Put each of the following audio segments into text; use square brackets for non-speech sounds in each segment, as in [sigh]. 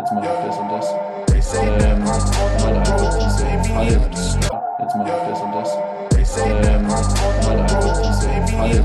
jetzt mache ich das und das. Ähm, halb, jetzt mache ich das und das. Ähm, halb,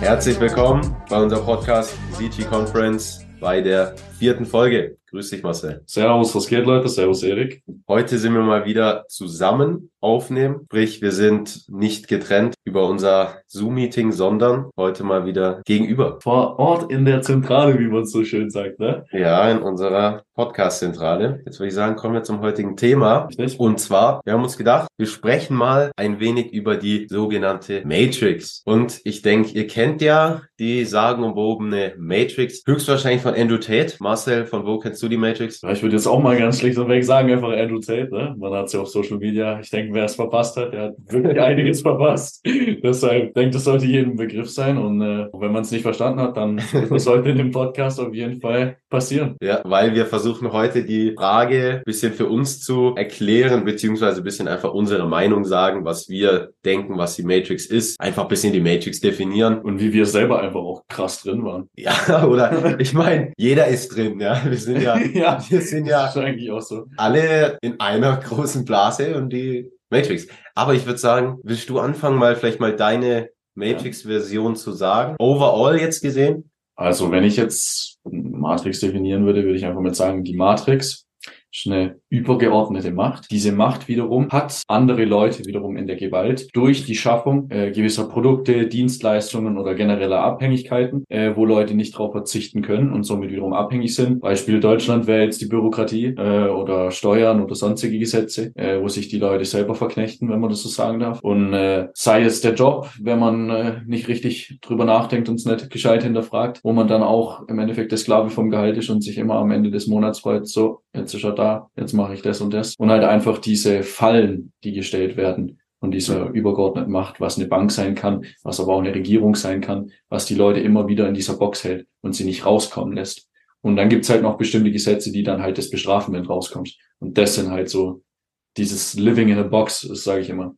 Herzlich willkommen bei unserem Podcast CG Conference bei der vierten Folge. Grüß dich, Marcel. Servus, was geht, Leute? Servus, Erik. Heute sind wir mal wieder zusammen aufnehmen. Sprich, wir sind nicht getrennt über unser Zoom-Meeting, sondern heute mal wieder gegenüber. Vor Ort in der Zentrale, wie man so schön sagt, ne? Ja, in unserer Podcast-Zentrale. Jetzt würde ich sagen, kommen wir zum heutigen Thema. Richtig. Und zwar, wir haben uns gedacht, wir sprechen mal ein wenig über die sogenannte Matrix. Und ich denke, ihr kennt ja die sagenumwobene Matrix. Höchstwahrscheinlich von Andrew Tate. Marcel, von wo kennst du die Matrix? Ja, ich würde jetzt auch mal ganz schlicht und weg sagen, einfach Andrew Tate, ne? Man hat es ja auf Social Media. Ich denke, wer es verpasst hat, der hat wirklich [laughs] einiges verpasst. Deshalb denke, das sollte jedem Begriff sein. Und äh, wenn man es nicht verstanden hat, dann [laughs] das sollte in dem Podcast auf jeden Fall passieren. Ja, weil wir versuchen heute die Frage ein bisschen für uns zu erklären, beziehungsweise ein bisschen einfach unsere Meinung sagen, was wir denken, was die Matrix ist. Einfach ein bisschen die Matrix definieren. Und wie wir selber einfach auch krass drin waren. Ja, [laughs] oder ich meine, jeder ist drin, ja. Wir sind ja, [laughs] ja, wir sind ja eigentlich auch so. alle in einer großen Blase und die Matrix. Aber ich würde sagen, willst du anfangen, mal vielleicht mal deine Matrix-Version zu sagen? Overall jetzt gesehen? Also, wenn ich jetzt Matrix definieren würde, würde ich einfach mal sagen, die Matrix ist eine übergeordnete Macht. Diese Macht wiederum hat andere Leute wiederum in der Gewalt durch die Schaffung äh, gewisser Produkte, Dienstleistungen oder genereller Abhängigkeiten, äh, wo Leute nicht darauf verzichten können und somit wiederum abhängig sind. Beispiel Deutschland wäre jetzt die Bürokratie äh, oder Steuern oder sonstige Gesetze, äh, wo sich die Leute selber verknechten, wenn man das so sagen darf. Und äh, sei es der Job, wenn man äh, nicht richtig drüber nachdenkt und es nicht gescheit hinterfragt, wo man dann auch im Endeffekt der Sklave vom Gehalt ist und sich immer am Ende des Monats freut, so, jetzt ist er da, jetzt mache ich das und das. Und halt einfach diese Fallen, die gestellt werden von dieser übergeordneten Macht, was eine Bank sein kann, was aber auch eine Regierung sein kann, was die Leute immer wieder in dieser Box hält und sie nicht rauskommen lässt. Und dann gibt's halt noch bestimmte Gesetze, die dann halt das bestrafen, wenn du rauskommst. Und das sind halt so dieses Living in a Box, das sage ich immer.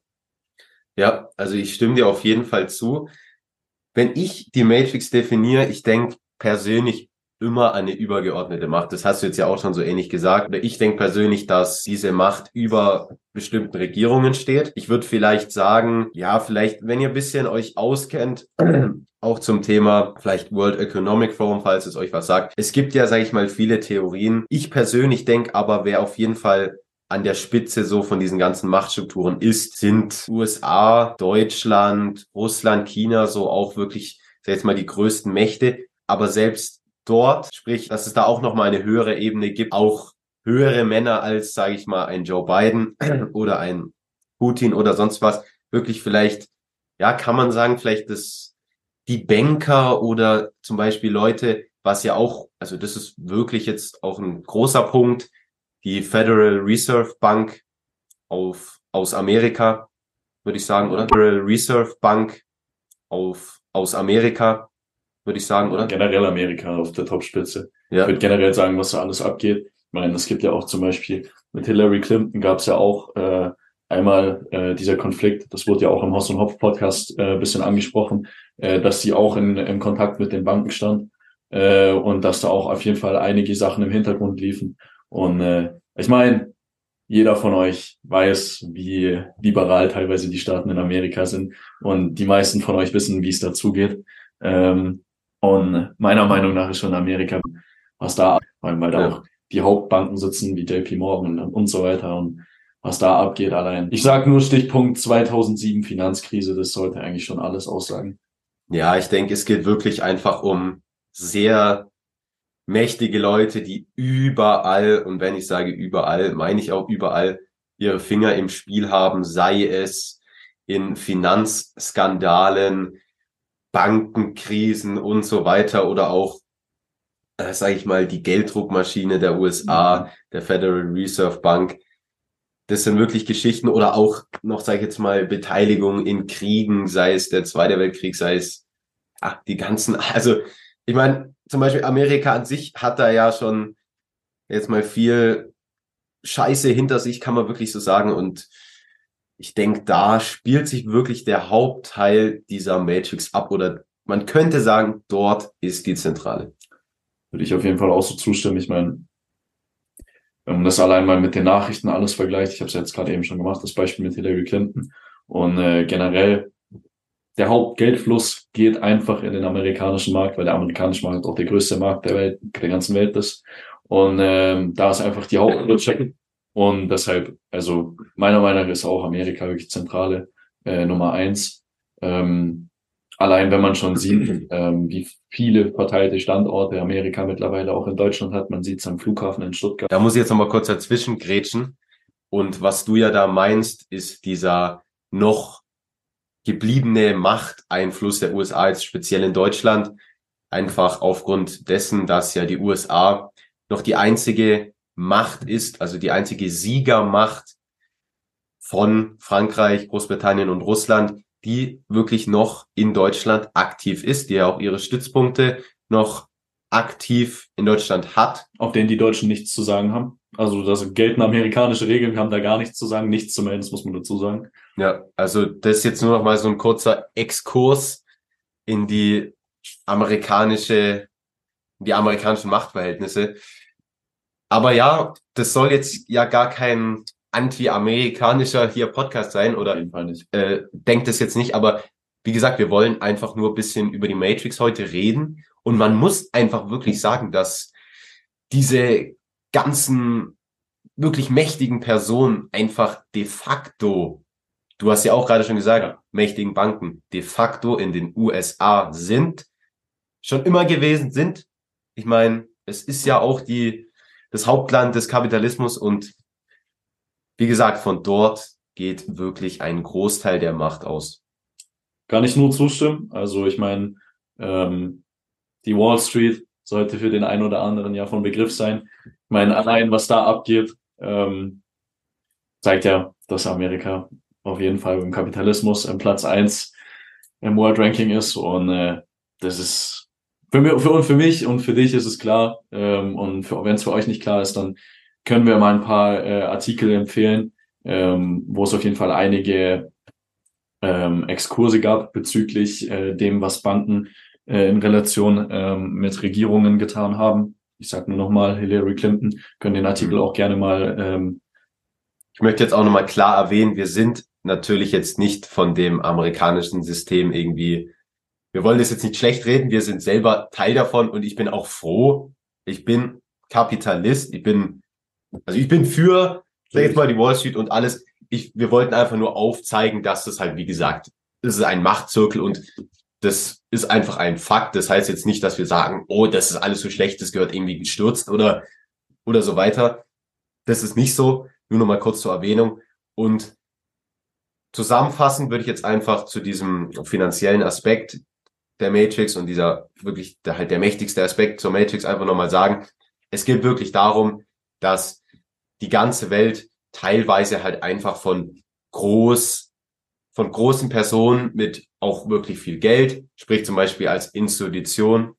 Ja, also ich stimme dir auf jeden Fall zu. Wenn ich die Matrix definiere, ich denke persönlich immer eine übergeordnete Macht. Das hast du jetzt ja auch schon so ähnlich gesagt. Ich denke persönlich, dass diese Macht über bestimmten Regierungen steht. Ich würde vielleicht sagen, ja, vielleicht, wenn ihr ein bisschen euch auskennt, [clears throat] auch zum Thema vielleicht World Economic Forum, falls es euch was sagt. Es gibt ja, sage ich mal, viele Theorien. Ich persönlich denke aber, wer auf jeden Fall an der Spitze so von diesen ganzen Machtstrukturen ist, sind USA, Deutschland, Russland, China, so auch wirklich, sag jetzt mal, die größten Mächte. Aber selbst dort, sprich, dass es da auch nochmal eine höhere Ebene gibt, auch höhere Männer als, sage ich mal, ein Joe Biden [clears throat] oder ein Putin oder sonst was, wirklich vielleicht, ja, kann man sagen, vielleicht das, die Banker oder zum Beispiel Leute, was ja auch, also das ist wirklich jetzt auch ein großer Punkt, die Federal Reserve Bank auf, aus Amerika, würde ich sagen, oder? Federal Reserve Bank auf, aus Amerika, würde ich sagen, oder? Generell Amerika auf der Topspitze. Ich Ja, würde generell sagen, was da alles abgeht. Ich meine, es gibt ja auch zum Beispiel mit Hillary Clinton gab es ja auch äh, einmal äh, dieser Konflikt, das wurde ja auch im Hoss und Hopf Podcast äh, bisschen angesprochen, äh, dass sie auch in, in Kontakt mit den Banken stand äh, und dass da auch auf jeden Fall einige Sachen im Hintergrund liefen. Und äh, ich meine, jeder von euch weiß, wie liberal teilweise die Staaten in Amerika sind und die meisten von euch wissen, wie es dazugeht. Ähm, und meiner Meinung nach ist schon Amerika, was da, weil, weil da Ja. auch die Hauptbanken sitzen, wie JP Morgan und, und so weiter und was da abgeht allein. Ich sage nur Stichpunkt 2007 Finanzkrise, das sollte eigentlich schon alles aussagen. ja, ich denke, es geht wirklich einfach um sehr mächtige Leute, die überall, und wenn ich sage überall, meine ich auch überall, ihre Finger im Spiel haben, sei es in Finanzskandalen, Bankenkrisen und so weiter oder auch, äh, sage ich mal, die Gelddruckmaschine der USA, der Federal Reserve Bank. Das sind wirklich Geschichten oder auch noch, sage ich jetzt mal, Beteiligung in Kriegen, sei es der Zweite Weltkrieg, sei es ach, die ganzen, [laughs] also ich meine, zum Beispiel Amerika an sich hat da ja schon jetzt mal viel Scheiße hinter sich, kann man wirklich so sagen. Und ich denke, da spielt sich wirklich der Hauptteil dieser Matrix ab oder man könnte sagen, dort ist die Zentrale. Würde ich auf jeden Fall auch so zustimmen. Ich meine, wenn man das allein mal mit den Nachrichten alles vergleicht, ich habe es jetzt gerade eben schon gemacht, das Beispiel mit Hillary Clinton und äh, generell der Hauptgeldfluss geht einfach in den amerikanischen Markt, weil der amerikanische Markt auch der größte Markt der Welt, der ganzen Welt ist. Und ähm, da ist einfach die Hauptwirtschaft. Und deshalb, also meiner Meinung nach ist auch Amerika wirklich zentrale äh, Nummer eins. Ähm, allein wenn man schon [clears throat] sieht, ähm, wie viele verteilte Standorte Amerika mittlerweile auch in Deutschland hat, man sieht es am Flughafen in Stuttgart. Da muss ich jetzt nochmal kurz dazwischen grätschen. Und was du ja da meinst, ist dieser noch gebliebene Machteinfluss der USA jetzt speziell in Deutschland, einfach aufgrund dessen, dass ja die USA noch die einzige Macht ist, also die einzige Siegermacht von Frankreich, Großbritannien und Russland, die wirklich noch in Deutschland aktiv ist, die ja auch ihre Stützpunkte noch aktiv in Deutschland hat. Auf denen die Deutschen nichts zu sagen haben. Also das gelten amerikanische Regeln, haben da gar nichts zu sagen, nichts zu melden, das muss man dazu sagen. Ja, also das ist jetzt nur noch mal so ein kurzer Exkurs in die amerikanische, die amerikanischen Machtverhältnisse. Aber ja, das soll jetzt ja gar kein anti-amerikanischer hier Podcast sein oder äh, denkt es jetzt nicht, aber wie gesagt, wir wollen einfach nur ein bisschen über die Matrix heute reden und man muss einfach wirklich sagen, dass diese ganzen wirklich mächtigen Personen einfach de facto du hast ja auch gerade schon gesagt, ja. mächtigen Banken de facto in den USA sind, schon immer gewesen sind. Ich meine, es ist ja auch die, das Hauptland des Kapitalismus und wie gesagt, von dort geht wirklich ein Großteil der Macht aus. Kann ich nur zustimmen. Also ich meine, ähm, die Wall Street sollte für den einen oder anderen ja von Begriff sein. Ich meine, allein was da abgeht, ähm, zeigt ja, dass Amerika auf jeden Fall im Kapitalismus im Platz eins im World Ranking ist. Und äh, das ist für mich, für, für mich und für dich ist es klar. Ähm, und wenn es für euch nicht klar ist, dann können wir mal ein paar äh, Artikel empfehlen, ähm, wo es auf jeden Fall einige ähm, Exkurse gab bezüglich äh, dem, was Banken äh, in Relation ähm, mit Regierungen getan haben. Ich sage nur nochmal, Hillary Clinton, können den Artikel mhm. auch gerne mal. Ähm, ich möchte jetzt auch nochmal klar erwähnen, wir sind natürlich jetzt nicht von dem amerikanischen System irgendwie, wir wollen das jetzt nicht schlecht reden, wir sind selber Teil davon und ich bin auch froh, ich bin Kapitalist, ich bin, also ich bin für, sag jetzt mal die Wall Street und alles. Ich, wir wollten einfach nur aufzeigen, dass das halt, wie gesagt, das ist ein Machtzirkel und das ist einfach ein Fakt. Das heißt jetzt nicht, dass wir sagen, oh, das ist alles so schlecht, das gehört irgendwie gestürzt oder, oder so weiter. Das ist nicht so. Nur noch mal kurz zur Erwähnung. Und Zusammenfassend würde ich jetzt einfach zu diesem finanziellen Aspekt der Matrix und dieser wirklich der, halt der mächtigste Aspekt zur Matrix einfach nochmal sagen. Es geht wirklich darum, dass die ganze Welt teilweise halt einfach von groß, von großen Personen mit auch wirklich viel Geld, sprich zum Beispiel als Institution,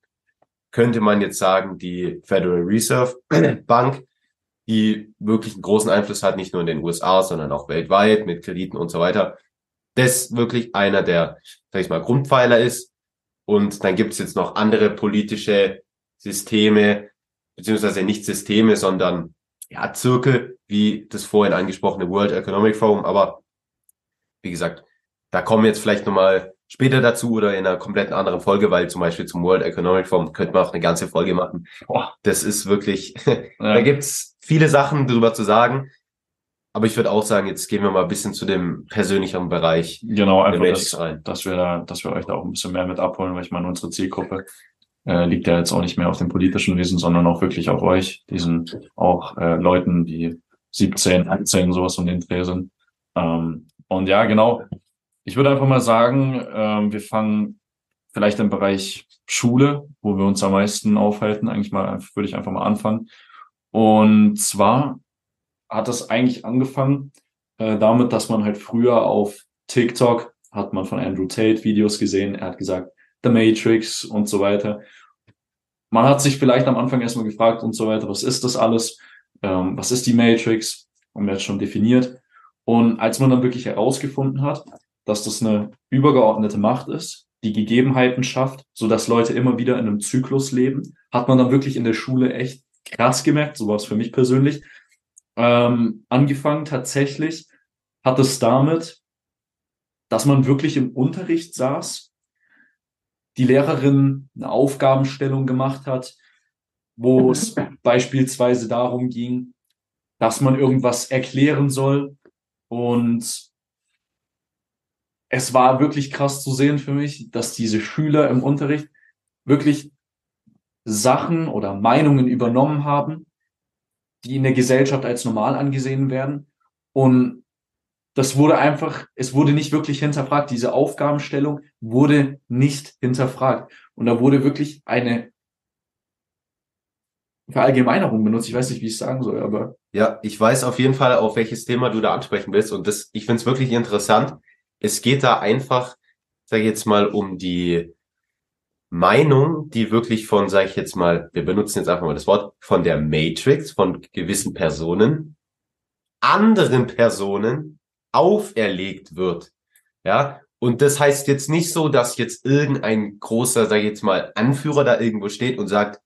könnte man jetzt sagen, die Federal Reserve [clears throat] Bank, die wirklich einen großen Einfluss hat, nicht nur in den USA, sondern auch weltweit mit Krediten und so weiter. Das wirklich einer der, sag ich mal, Grundpfeiler ist. Und dann gibt es jetzt noch andere politische Systeme, beziehungsweise nicht Systeme, sondern ja, Zirkel, wie das vorhin angesprochene World Economic Forum. Aber wie gesagt, da kommen wir jetzt vielleicht nochmal später dazu oder in einer kompletten anderen Folge, weil zum Beispiel zum World Economic Forum könnte man auch eine ganze Folge machen. Boah. Das ist wirklich, [laughs] ja. da gibt's viele Sachen drüber zu sagen. Aber ich würde auch sagen, jetzt gehen wir mal ein bisschen zu dem persönlicheren Bereich. Genau, einfach, dass, rein. dass wir da, dass wir euch da auch ein bisschen mehr mit abholen, weil ich meine, unsere Zielgruppe äh, liegt ja jetzt auch nicht mehr auf dem politischen Wesen, sondern auch wirklich auf euch, diesen auch äh, Leuten, die 17, 18, sowas um den Dreh sind. Ähm, und ja, genau, ich würde einfach mal sagen, ähm, wir fangen vielleicht im Bereich Schule, wo wir uns am meisten aufhalten. Eigentlich mal, würde ich einfach mal anfangen. Und zwar hat das eigentlich angefangen äh, damit, dass man halt früher auf TikTok hat man von Andrew Tate Videos gesehen. Er hat gesagt, The Matrix und so weiter. Man hat sich vielleicht am Anfang erstmal gefragt und so weiter, was ist das alles? Ähm, was ist die Matrix? Haben wir jetzt schon definiert. Und als man dann wirklich herausgefunden hat, dass das eine übergeordnete Macht ist, die Gegebenheiten schafft, so dass Leute immer wieder in einem Zyklus leben, hat man dann wirklich in der Schule echt krass gemerkt, so war es für mich persönlich. Ähm, angefangen tatsächlich hat es damit, dass man wirklich im Unterricht saß, die Lehrerin eine Aufgabenstellung gemacht hat, wo es [laughs] beispielsweise darum ging, dass man irgendwas erklären soll. Und es war wirklich krass zu sehen für mich, dass diese Schüler im Unterricht wirklich Sachen oder Meinungen übernommen haben, die in der Gesellschaft als normal angesehen werden. Und das wurde einfach, es wurde nicht wirklich hinterfragt. Diese Aufgabenstellung wurde nicht hinterfragt. Und da wurde wirklich eine Verallgemeinerung benutzt. Ich weiß nicht, wie ich es sagen soll, aber. Ja, ich weiß auf jeden Fall, auf welches Thema du da ansprechen willst. Und das, ich finde es wirklich interessant. Es geht da einfach, sage ich jetzt mal, um die Meinung, die wirklich von, sage ich jetzt mal, wir benutzen jetzt einfach mal das Wort, von der Matrix, von gewissen Personen, anderen Personen auferlegt wird. Ja, und das heißt jetzt nicht so, dass jetzt irgendein großer, sag ich jetzt mal, Anführer da irgendwo steht und sagt,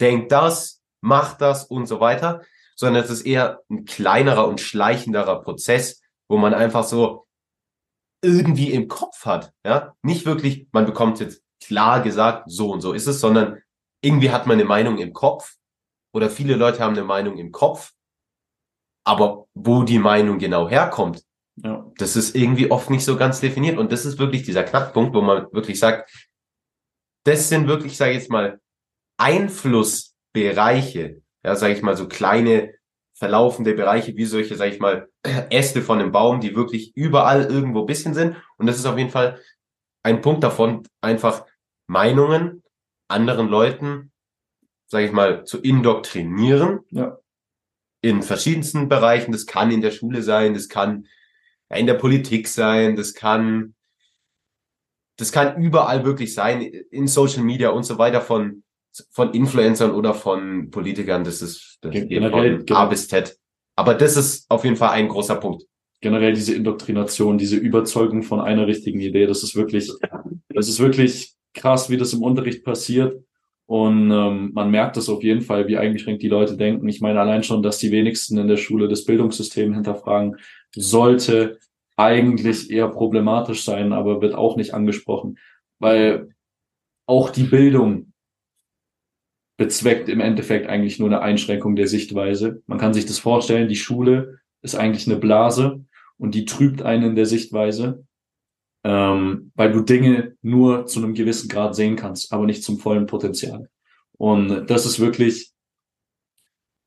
denkt das, macht das und so weiter, sondern es ist eher ein kleinerer und schleichenderer Prozess, wo man einfach so irgendwie im Kopf hat, ja, nicht wirklich, man bekommt jetzt klar gesagt, so und so ist es, sondern irgendwie hat man eine Meinung im Kopf oder viele Leute haben eine Meinung im Kopf, aber wo die Meinung genau herkommt, ja. das ist irgendwie oft nicht so ganz definiert und das ist wirklich dieser Knackpunkt, wo man wirklich sagt, das sind wirklich, sage ich jetzt mal, Einflussbereiche, ja, sage ich mal, so kleine verlaufende Bereiche wie solche, sage ich mal, [clears throat] Äste von einem Baum, die wirklich überall irgendwo bisschen sind. Und das ist auf jeden Fall ein Punkt davon, einfach Meinungen anderen Leuten, sage ich mal, zu indoktrinieren. Ja. In verschiedensten Bereichen. Das kann in der Schule sein, das kann in der Politik sein, das kann, das kann überall wirklich sein, in Social Media und so weiter von von Influencern oder von Politikern, das ist das generell, von A bis Z. Aber das ist auf jeden Fall ein großer Punkt. Generell diese Indoktrination, diese Überzeugung von einer richtigen Idee, das ist wirklich, das ist wirklich krass, wie das im Unterricht passiert. Und ähm, man merkt das auf jeden Fall, wie eingeschränkt die Leute denken. Ich meine allein schon, dass die wenigsten in der Schule das Bildungssystem hinterfragen, sollte eigentlich eher problematisch sein, aber wird auch nicht angesprochen, weil auch die Bildung bezweckt im Endeffekt eigentlich nur eine Einschränkung der Sichtweise. Man kann sich das vorstellen, die Schule ist eigentlich eine Blase und die trübt einen in der Sichtweise, ähm, weil du Dinge nur zu einem gewissen Grad sehen kannst, aber nicht zum vollen Potenzial. Und das ist wirklich,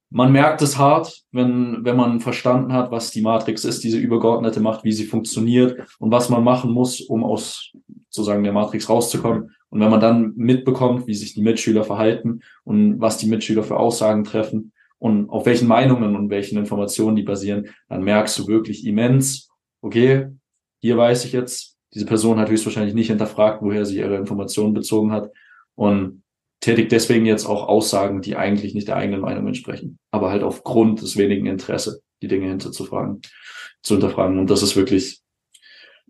man merkt es hart, wenn, wenn man verstanden hat, was die Matrix ist, diese übergeordnete Macht, wie sie funktioniert und was man machen muss, um aus sozusagen der Matrix rauszukommen. Und wenn man dann mitbekommt, wie sich die Mitschüler verhalten und was die Mitschüler für Aussagen treffen und auf welchen Meinungen und welchen Informationen die basieren, dann merkst du wirklich immens, okay, hier weiß ich jetzt, diese Person hat höchstwahrscheinlich nicht hinterfragt, woher sie ihre Informationen bezogen hat und tätigt deswegen jetzt auch Aussagen, die eigentlich nicht der eigenen Meinung entsprechen, aber halt aufgrund des wenigen Interesse, die Dinge hinterzufragen, zu hinterfragen. Und das ist wirklich,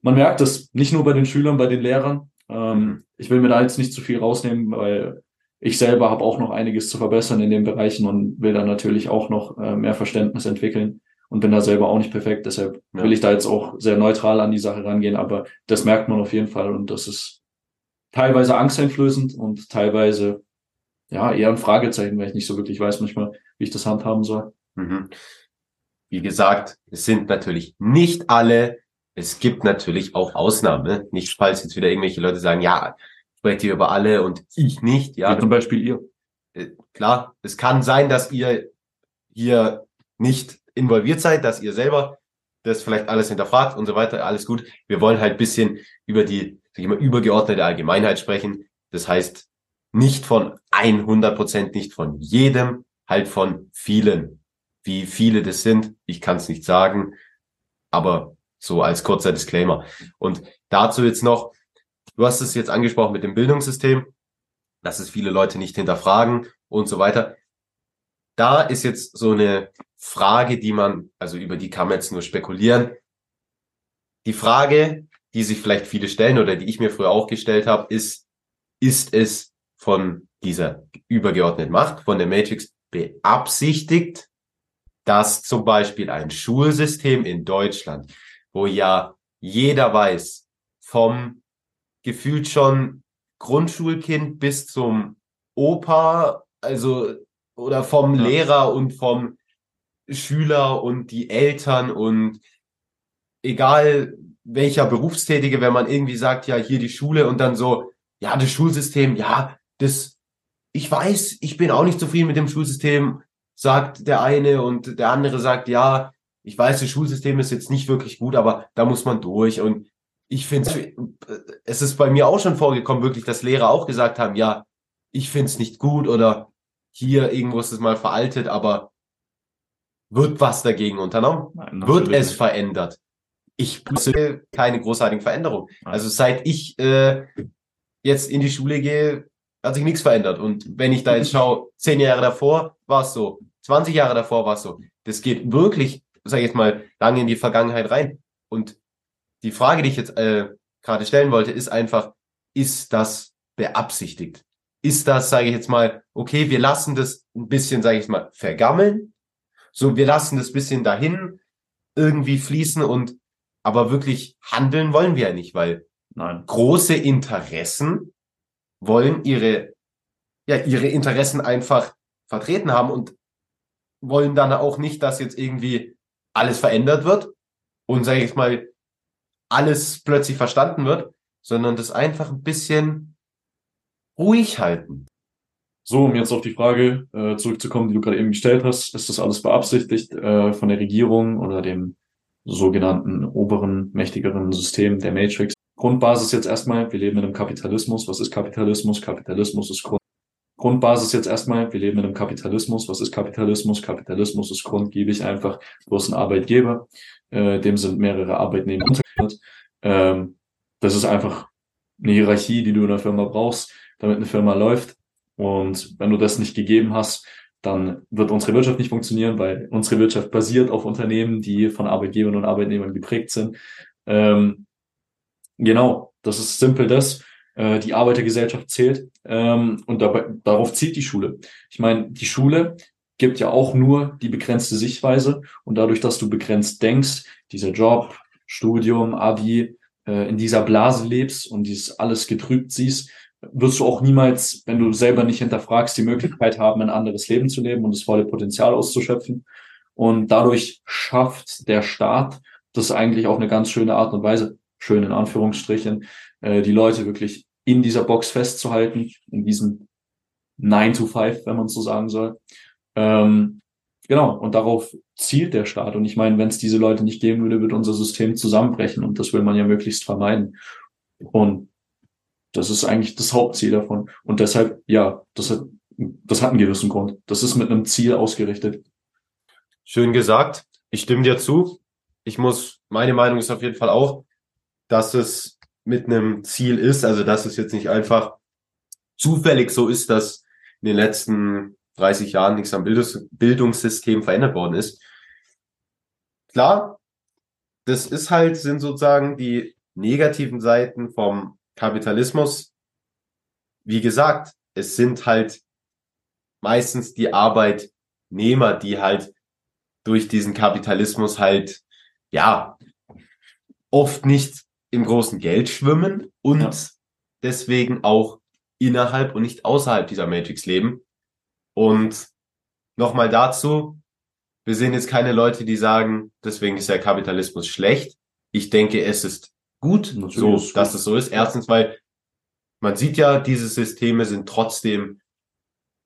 man merkt das nicht nur bei den Schülern, bei den Lehrern, ähm, ich will mir da jetzt nicht zu viel rausnehmen, weil ich selber habe auch noch einiges zu verbessern in den Bereichen und will da natürlich auch noch äh, mehr Verständnis entwickeln und bin da selber auch nicht perfekt. Deshalb ja. will ich da jetzt auch sehr neutral an die Sache rangehen, aber das merkt man auf jeden Fall und das ist teilweise angsteinflößend und teilweise ja eher ein Fragezeichen, weil ich nicht so wirklich weiß manchmal, wie ich das handhaben soll. Mhm. Wie gesagt, es sind natürlich nicht alle es gibt natürlich auch Ausnahmen. Ne? Nicht, falls jetzt wieder irgendwelche Leute sagen, ja, ich spreche hier über alle und ich nicht. Ja, Wie zum Beispiel ihr. Äh, klar, es kann sein, dass ihr hier nicht involviert seid, dass ihr selber das vielleicht alles hinterfragt und so weiter. Alles gut. Wir wollen halt bisschen über die, sag ich mal, übergeordnete Allgemeinheit sprechen. Das heißt, nicht von 100 Prozent, nicht von jedem, halt von vielen. Wie viele das sind, ich kann es nicht sagen, aber so als kurzer Disclaimer. Und dazu jetzt noch, du hast es jetzt angesprochen mit dem Bildungssystem, dass es viele Leute nicht hinterfragen und so weiter. Da ist jetzt so eine Frage, die man, also über die kann man jetzt nur spekulieren. Die Frage, die sich vielleicht viele stellen oder die ich mir früher auch gestellt habe, ist, ist es von dieser übergeordneten Macht, von der Matrix beabsichtigt, dass zum Beispiel ein Schulsystem in Deutschland, wo ja jeder weiß, vom gefühlt schon Grundschulkind bis zum Opa, also oder vom. Lehrer und vom Schüler und die Eltern und egal welcher Berufstätige, wenn man irgendwie sagt, ja, hier die Schule und dann so, ja, das Schulsystem, ja, das, ich weiß, ich bin auch nicht zufrieden mit dem Schulsystem, sagt der eine und der andere sagt, ja, ich weiß, das Schulsystem ist jetzt nicht wirklich gut, aber da muss man durch und ich finde, es ist bei mir auch schon vorgekommen, wirklich, dass Lehrer auch gesagt haben, ja, ich finde es nicht gut oder hier irgendwo ist es mal veraltet, aber wird was dagegen unternommen? Nein, wird es nicht. verändert? Ich sehe keine großartigen Veränderungen. Also seit ich äh, jetzt in die Schule gehe, hat sich nichts verändert. Und wenn ich da jetzt [laughs] schaue, zehn Jahre davor war es so, 20 Jahre davor war es so. Das geht wirklich, sage ich jetzt mal, lange in die Vergangenheit rein. Und die Frage, die ich jetzt äh, gerade stellen wollte, ist einfach, ist das beabsichtigt? Ist das, sage ich jetzt mal, okay, wir lassen das ein bisschen, sage ich jetzt mal, vergammeln. So, wir lassen das bisschen dahin irgendwie fließen und aber wirklich handeln wollen wir ja nicht, weil Nein. große Interessen wollen ihre, ja, ihre Interessen einfach vertreten haben und wollen dann auch nicht, dass jetzt irgendwie alles verändert wird und, sage ich mal, alles plötzlich verstanden wird, sondern das einfach ein bisschen ruhig halten. So, um jetzt auf die Frage äh, zurückzukommen, die du gerade eben gestellt hast, ist das alles beabsichtigt äh, von der Regierung oder dem sogenannten oberen, mächtigeren System der Matrix? Grundbasis jetzt erstmal, wir leben in einem Kapitalismus. Was ist Kapitalismus? Kapitalismus ist Grund. Grundbasis jetzt erstmal, wir leben in einem Kapitalismus. Was ist Kapitalismus? Kapitalismus ist Grund, gebe ich einfach. Du hast einen Arbeitgeber, äh, dem sind mehrere Arbeitnehmer untergeordnet. Ähm, das ist einfach eine Hierarchie, die du in der Firma brauchst, damit eine Firma läuft. Und wenn du das nicht gegeben hast, dann wird unsere Wirtschaft nicht funktionieren, weil unsere Wirtschaft basiert auf Unternehmen, die von Arbeitgebern und Arbeitnehmern geprägt sind. Ähm, genau, das ist simpel das. Äh, die Arbeitergesellschaft zählt ähm, und dabei, darauf zielt die Schule. Ich meine, die Schule gibt ja auch nur die begrenzte Sichtweise und dadurch, dass du begrenzt denkst, dieser Job, Studium, Abi, äh, in dieser Blase lebst und dieses alles getrübt siehst, wirst du auch niemals, wenn du selber nicht hinterfragst, die Möglichkeit haben, ein anderes Leben zu leben und das volle Potenzial auszuschöpfen. Und dadurch schafft der Staat das eigentlich auf eine ganz schöne Art und Weise, schön in Anführungsstrichen, äh, die Leute wirklich in dieser Box festzuhalten, in diesem 9 to 5, wenn man so sagen soll. Ähm, genau, und darauf zielt der Staat. Und ich meine, wenn es diese Leute nicht geben würde, würde unser System zusammenbrechen und das will man ja möglichst vermeiden. Und das ist eigentlich das Hauptziel davon. Und deshalb, ja, das hat, das hat einen gewissen Grund. Das ist mit einem Ziel ausgerichtet. Schön gesagt. Ich stimme dir zu. Ich muss, meine Meinung ist auf jeden Fall auch, dass es mit einem Ziel ist, also dass es jetzt nicht einfach zufällig so ist, dass in den letzten 30 Jahren nichts am Bildungs Bildungssystem verändert worden ist. Klar, das ist halt, sind sozusagen die negativen Seiten vom Kapitalismus. Wie gesagt, es sind halt meistens die Arbeitnehmer, die halt durch diesen Kapitalismus halt, ja, oft nicht im großen Geld schwimmen und ja. deswegen auch innerhalb und nicht außerhalb dieser Matrix leben. Und nochmal dazu, wir sehen jetzt keine Leute, die sagen, deswegen ist der Kapitalismus schlecht. Ich denke, es ist gut, Natürlich so, ist dass es so ist. Erstens, weil man sieht ja, diese Systeme sind trotzdem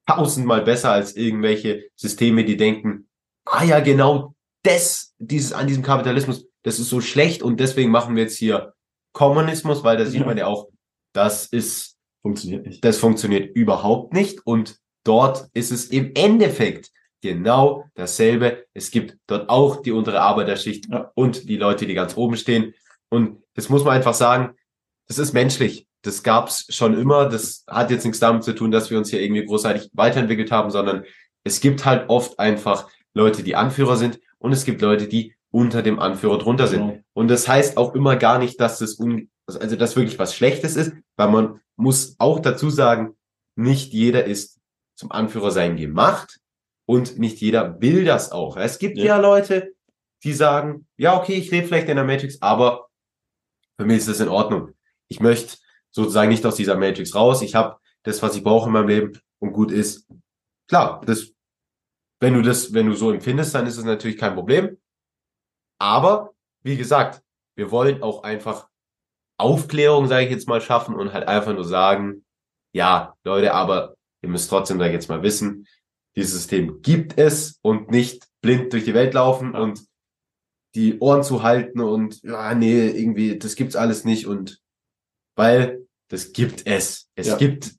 tausendmal besser als irgendwelche Systeme, die denken, ah ja, genau das, dieses, an diesem Kapitalismus, das ist so schlecht und deswegen machen wir jetzt hier Kommunismus, weil da sieht man ja auch, das ist, funktioniert nicht. Das funktioniert überhaupt nicht und dort ist es im Endeffekt genau dasselbe. Es gibt dort auch die untere Arbeiterschicht ja. und die Leute, die ganz oben stehen. Und das muss man einfach sagen, das ist menschlich. Das gab's schon immer. Das hat jetzt nichts damit zu tun, dass wir uns hier irgendwie großartig weiterentwickelt haben, sondern es gibt halt oft einfach Leute, die Anführer sind und es gibt Leute, die unter dem Anführer drunter sind. Genau. Und das heißt auch immer gar nicht, dass das un also das wirklich was Schlechtes ist, weil man muss auch dazu sagen, nicht jeder ist zum Anführer sein gemacht und nicht jeder will das auch. Es gibt ja, Ja. Leute, die sagen, ja, okay, ich lebe vielleicht in der Matrix, aber für mich ist das in Ordnung. Ich möchte sozusagen nicht aus dieser Matrix raus. Ich habe das, was ich brauche in meinem Leben und gut ist. Klar, das, wenn du das, wenn du so empfindest, dann ist es natürlich kein Problem. Aber wie gesagt, wir wollen auch einfach Aufklärung, sage ich jetzt mal, schaffen und halt einfach nur sagen, ja, Leute, aber ihr müsst trotzdem, sag ich jetzt mal, wissen, dieses System gibt es und nicht blind durch die Welt laufen und die Ohren zu halten und ja, nee, irgendwie, das gibt's alles nicht und weil das gibt es. Es Ja. gibt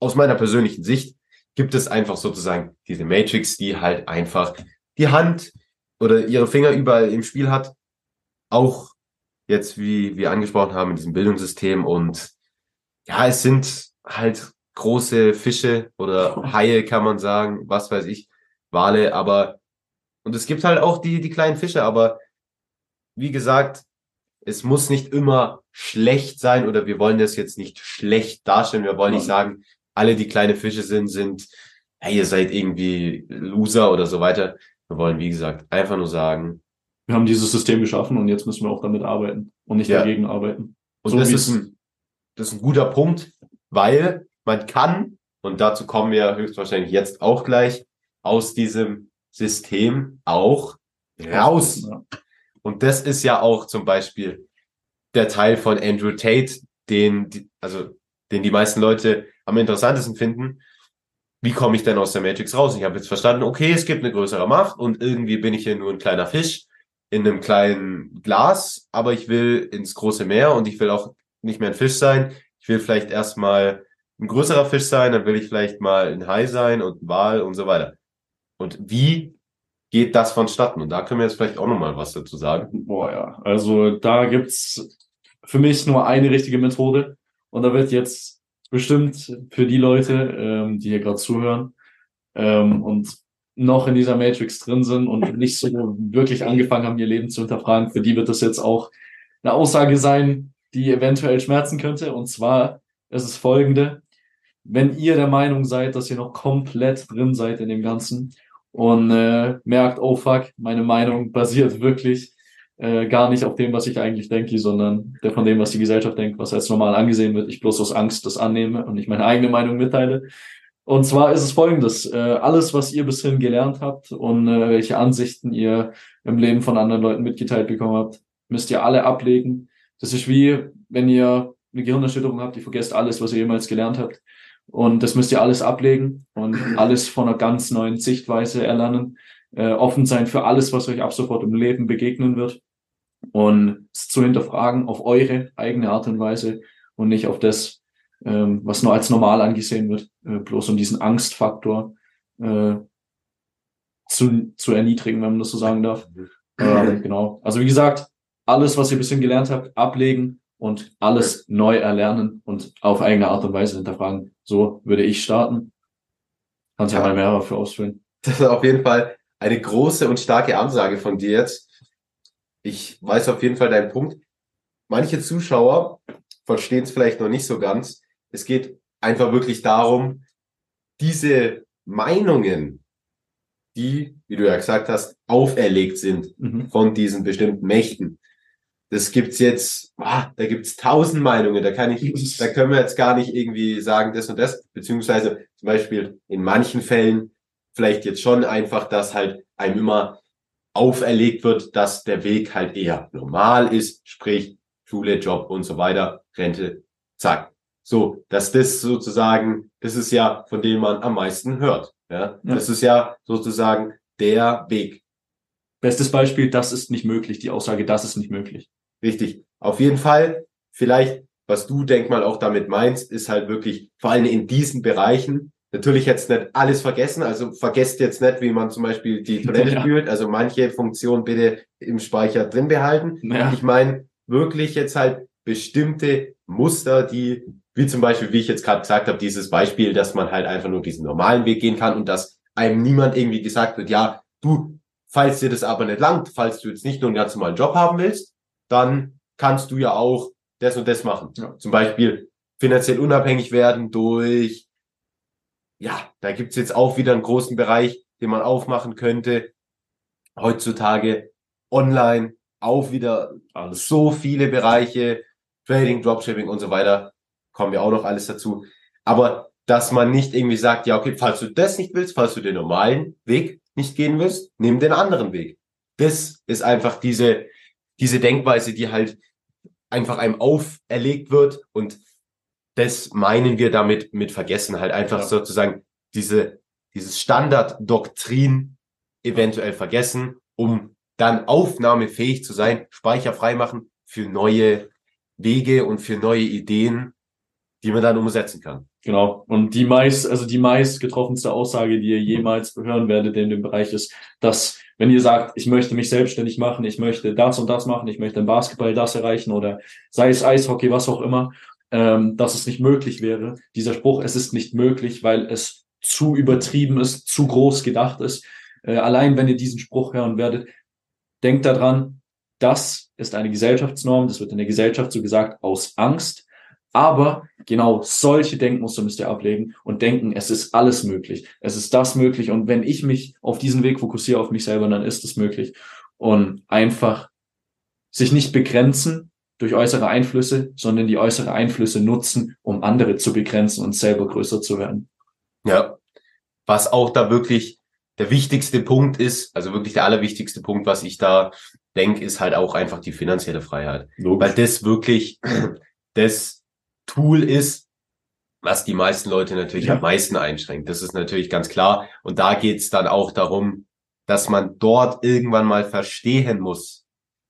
aus meiner persönlichen Sicht gibt es einfach sozusagen diese Matrix, die halt einfach die Hand oder ihre Finger überall im Spiel hat. Auch jetzt, wie wir angesprochen haben, in diesem Bildungssystem. Und ja, es sind halt große Fische oder [laughs] Haie, kann man sagen, was weiß ich, Wale, aber und es gibt halt auch die, die kleinen Fische, aber wie gesagt, es muss nicht immer schlecht sein oder wir wollen das jetzt nicht schlecht darstellen. Wir wollen nicht sagen, alle, die kleine Fische sind, sind, hey, ihr seid irgendwie Loser oder so weiter. Wir wollen, wie gesagt, einfach nur sagen, Wir haben dieses System geschaffen und jetzt müssen wir auch damit arbeiten und nicht Ja. dagegen arbeiten. Und So das ist ein, das ist ein guter Punkt, weil man kann, und dazu kommen wir höchstwahrscheinlich jetzt auch gleich, aus diesem System auch raus. Und das ist ja auch zum Beispiel der Teil von Andrew Tate, den, die- also, den die meisten Leute am interessantesten finden. Wie komme ich denn aus der Matrix raus? Ich habe jetzt verstanden, okay, es gibt eine größere Macht und irgendwie bin ich hier nur ein kleiner Fisch in einem kleinen Glas, aber ich will ins große Meer und ich will auch nicht mehr ein Fisch sein. Ich will vielleicht erstmal ein größerer Fisch sein, dann will ich vielleicht mal ein Hai sein und ein Wal und so weiter. Und wie geht das vonstatten? Und da können wir jetzt vielleicht auch nochmal was dazu sagen. Boah, ja. Also da gibt's für mich nur eine richtige Methode. Und da wird jetzt bestimmt für die Leute, ähm, die hier gerade zuhören ähm, und noch in dieser Matrix drin sind und [laughs] nicht so wirklich angefangen haben, ihr Leben zu hinterfragen, für die wird das jetzt auch eine Aussage sein, die eventuell schmerzen könnte. Und zwar ist es folgende. Wenn ihr der Meinung seid, dass ihr noch komplett drin seid in dem Ganzen und äh, merkt, oh fuck, meine Meinung basiert wirklich äh, gar nicht auf dem, was ich eigentlich denke, sondern der von dem, was die Gesellschaft denkt, was als normal angesehen wird, ich bloß aus Angst das annehme und nicht meine eigene Meinung mitteile. Und zwar ist es folgendes, äh, alles, was ihr bishin gelernt habt und äh, welche Ansichten ihr im Leben von anderen Leuten mitgeteilt bekommen habt, müsst ihr alle ablegen. Das ist wie, wenn ihr eine Gehirnerschütterung habt, ihr vergesst alles, was ihr jemals gelernt habt. Und das müsst ihr alles ablegen und [clears throat] alles von einer ganz neuen Sichtweise erlernen. Äh, offen sein für alles, was euch ab sofort im Leben begegnen wird. Und es zu hinterfragen auf eure eigene Art und Weise und nicht auf das, ähm, was nur als normal angesehen wird, äh, bloß um diesen Angstfaktor äh, zu, zu erniedrigen, wenn man das so sagen darf. Ähm, [clears throat] genau. Also wie gesagt, alles, was ihr bisher gelernt habt, ablegen und alles neu erlernen und auf eigene Art und Weise hinterfragen. So würde ich starten. Kannst ja mal mehr dafür ausfüllen. Das ist auf jeden Fall eine große und starke Ansage von dir jetzt. Ich weiß auf jeden Fall deinen Punkt. Manche Zuschauer verstehen es vielleicht noch nicht so ganz. Es geht einfach wirklich darum, diese Meinungen, die, wie du ja gesagt hast, auferlegt sind Mhm. von diesen bestimmten Mächten. Das gibt's jetzt, ah, da gibt's tausend Meinungen, da kann ich, [laughs] da können wir jetzt gar nicht irgendwie sagen das und das, beziehungsweise zum Beispiel in manchen Fällen vielleicht jetzt schon einfach, dass halt einem immer auferlegt wird, dass der Weg halt eher normal ist, sprich Schule, Job und so weiter, Rente, zack. So, dass das sozusagen, das ist ja, von dem man am meisten hört. Ja, Ja. das ist ja sozusagen der Weg. Bestes Beispiel, das ist nicht möglich. Die Aussage, das ist nicht möglich. Richtig. Auf jeden Fall, vielleicht, was du denk mal auch damit meinst, ist halt wirklich, vor allem in diesen Bereichen, natürlich jetzt nicht alles vergessen, also vergesst jetzt nicht, wie man zum Beispiel die Toilette [laughs] Ja. spült, also manche Funktionen bitte im Speicher drin behalten. Ja. Ich meine wirklich jetzt halt bestimmte Muster, die, wie zum Beispiel, wie ich jetzt gerade gesagt habe, dieses Beispiel, dass man halt einfach nur diesen normalen Weg gehen kann und dass einem niemand irgendwie gesagt wird, ja, du falls dir das aber nicht langt, falls du jetzt nicht nur einen ganz normalen Job haben willst, dann kannst du ja auch das und das machen. Ja. Zum Beispiel finanziell unabhängig werden durch, ja, da gibt's jetzt auch wieder einen großen Bereich, den man aufmachen könnte. Heutzutage online auch wieder alles. so viele Bereiche, Trading, Dropshipping und so weiter, kommen ja auch noch alles dazu. Aber dass man nicht irgendwie sagt, ja, okay, falls du das nicht willst, falls du den normalen Weg nicht gehen willst, nimm den anderen Weg. Das ist einfach diese, diese Denkweise, die halt einfach einem auferlegt wird und das meinen wir damit mit vergessen, halt einfach ja. sozusagen diese, dieses Standarddoktrin eventuell vergessen, um dann aufnahmefähig zu sein, speicherfrei machen für neue Wege und für neue Ideen, die man dann umsetzen kann. Genau. Und die meist, also die meist getroffenste Aussage, die ihr jemals hören werdet in dem Bereich ist, dass wenn ihr sagt, ich möchte mich selbstständig machen, ich möchte das und das machen, ich möchte im Basketball das erreichen oder sei es Eishockey, was auch immer, ähm, dass es nicht möglich wäre. Dieser Spruch, es ist nicht möglich, weil es zu übertrieben ist, zu groß gedacht ist. Äh, allein wenn ihr diesen Spruch hören werdet, denkt daran, das ist eine Gesellschaftsnorm, das wird in der Gesellschaft so gesagt aus Angst. Aber genau solche Denkmuster müsst ihr ablegen und denken, es ist alles möglich. Es ist das möglich. Und wenn ich mich auf diesen Weg fokussiere, auf mich selber, dann ist es möglich. Und einfach sich nicht begrenzen durch äußere Einflüsse, sondern die äußere Einflüsse nutzen, um andere zu begrenzen und selber größer zu werden. Ja. Was auch da wirklich der wichtigste Punkt ist, also wirklich der allerwichtigste Punkt, was ich da denke, ist halt auch einfach die finanzielle Freiheit. Logisch. Weil das wirklich das Tool ist, was die meisten Leute natürlich ja. am meisten einschränkt. Das ist natürlich ganz klar. Und da geht's dann auch darum, dass man dort irgendwann mal verstehen muss,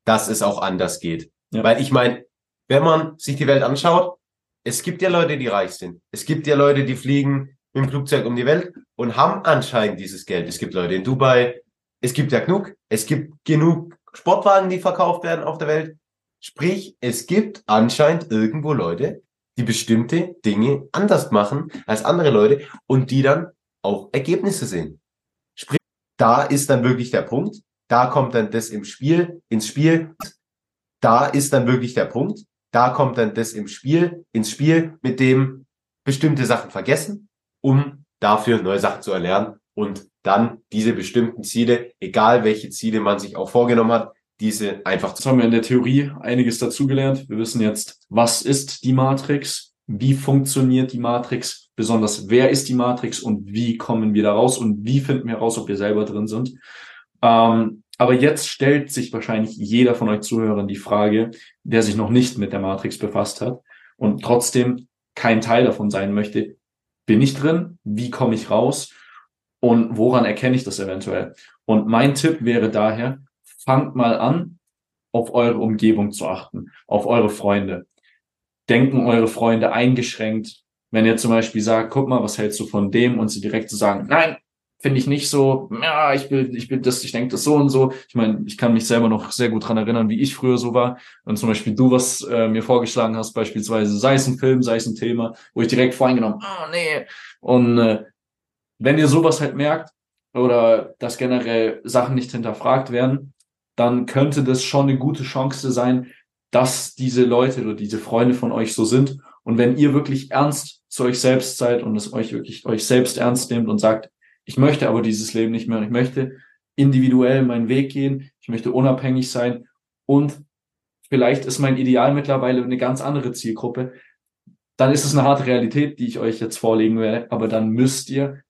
dass es auch anders geht. Ja. Weil ich meine, wenn man sich die Welt anschaut, es gibt ja Leute, die reich sind. Es gibt ja Leute, die fliegen mit dem Flugzeug um die Welt und haben anscheinend dieses Geld. Es gibt Leute in Dubai. Es gibt ja genug. Es gibt genug Sportwagen, die verkauft werden auf der Welt. Sprich, es gibt anscheinend irgendwo Leute, die bestimmte Dinge anders machen als andere Leute und die dann auch Ergebnisse sehen. Sprich, da ist dann wirklich der Punkt, da kommt dann das im Spiel, ins Spiel, da ist dann wirklich der Punkt, da kommt dann das im Spiel, ins Spiel, mit dem bestimmte Sachen vergessen, um dafür neue Sachen zu erlernen und dann diese bestimmten Ziele, egal welche Ziele man sich auch vorgenommen hat, diese einfach. Jetzt haben wir in der Theorie einiges dazugelernt. Wir wissen jetzt, was ist die Matrix? Wie funktioniert die Matrix? Besonders wer ist die Matrix und wie kommen wir da raus und wie finden wir raus, ob wir selber drin sind? Ähm, aber jetzt stellt sich wahrscheinlich jeder von euch Zuhörern die Frage, der sich noch nicht mit der Matrix befasst hat und trotzdem kein Teil davon sein möchte. Bin ich drin? Wie komme ich raus? Und woran erkenne ich das eventuell? Und mein Tipp wäre daher, fangt mal an, auf eure Umgebung zu achten, auf eure Freunde. Denken eure Freunde eingeschränkt, wenn ihr zum Beispiel sagt, guck mal, was hältst du von dem und sie direkt zu so sagen, nein, finde ich nicht so, ja, ich will, ich will das, ich denke das so und so. Ich meine, ich kann mich selber noch sehr gut dran erinnern, wie ich früher so war. Und zum Beispiel du, was äh, mir vorgeschlagen hast, beispielsweise, sei es ein Film, sei es ein Thema, wo ich direkt voreingenommen, oh, nee. Und äh, wenn ihr sowas halt merkt, oder dass generell Sachen nicht hinterfragt werden, dann könnte das schon eine gute Chance sein, dass diese Leute oder diese Freunde von euch so sind. Und wenn ihr wirklich ernst zu euch selbst seid und es euch wirklich euch selbst ernst nehmt und sagt, ich möchte aber dieses Leben nicht mehr ich möchte individuell meinen Weg gehen, ich möchte unabhängig sein und vielleicht ist mein Ideal mittlerweile eine ganz andere Zielgruppe, dann ist es eine harte Realität, die ich euch jetzt vorlegen werde, aber dann müsst ihr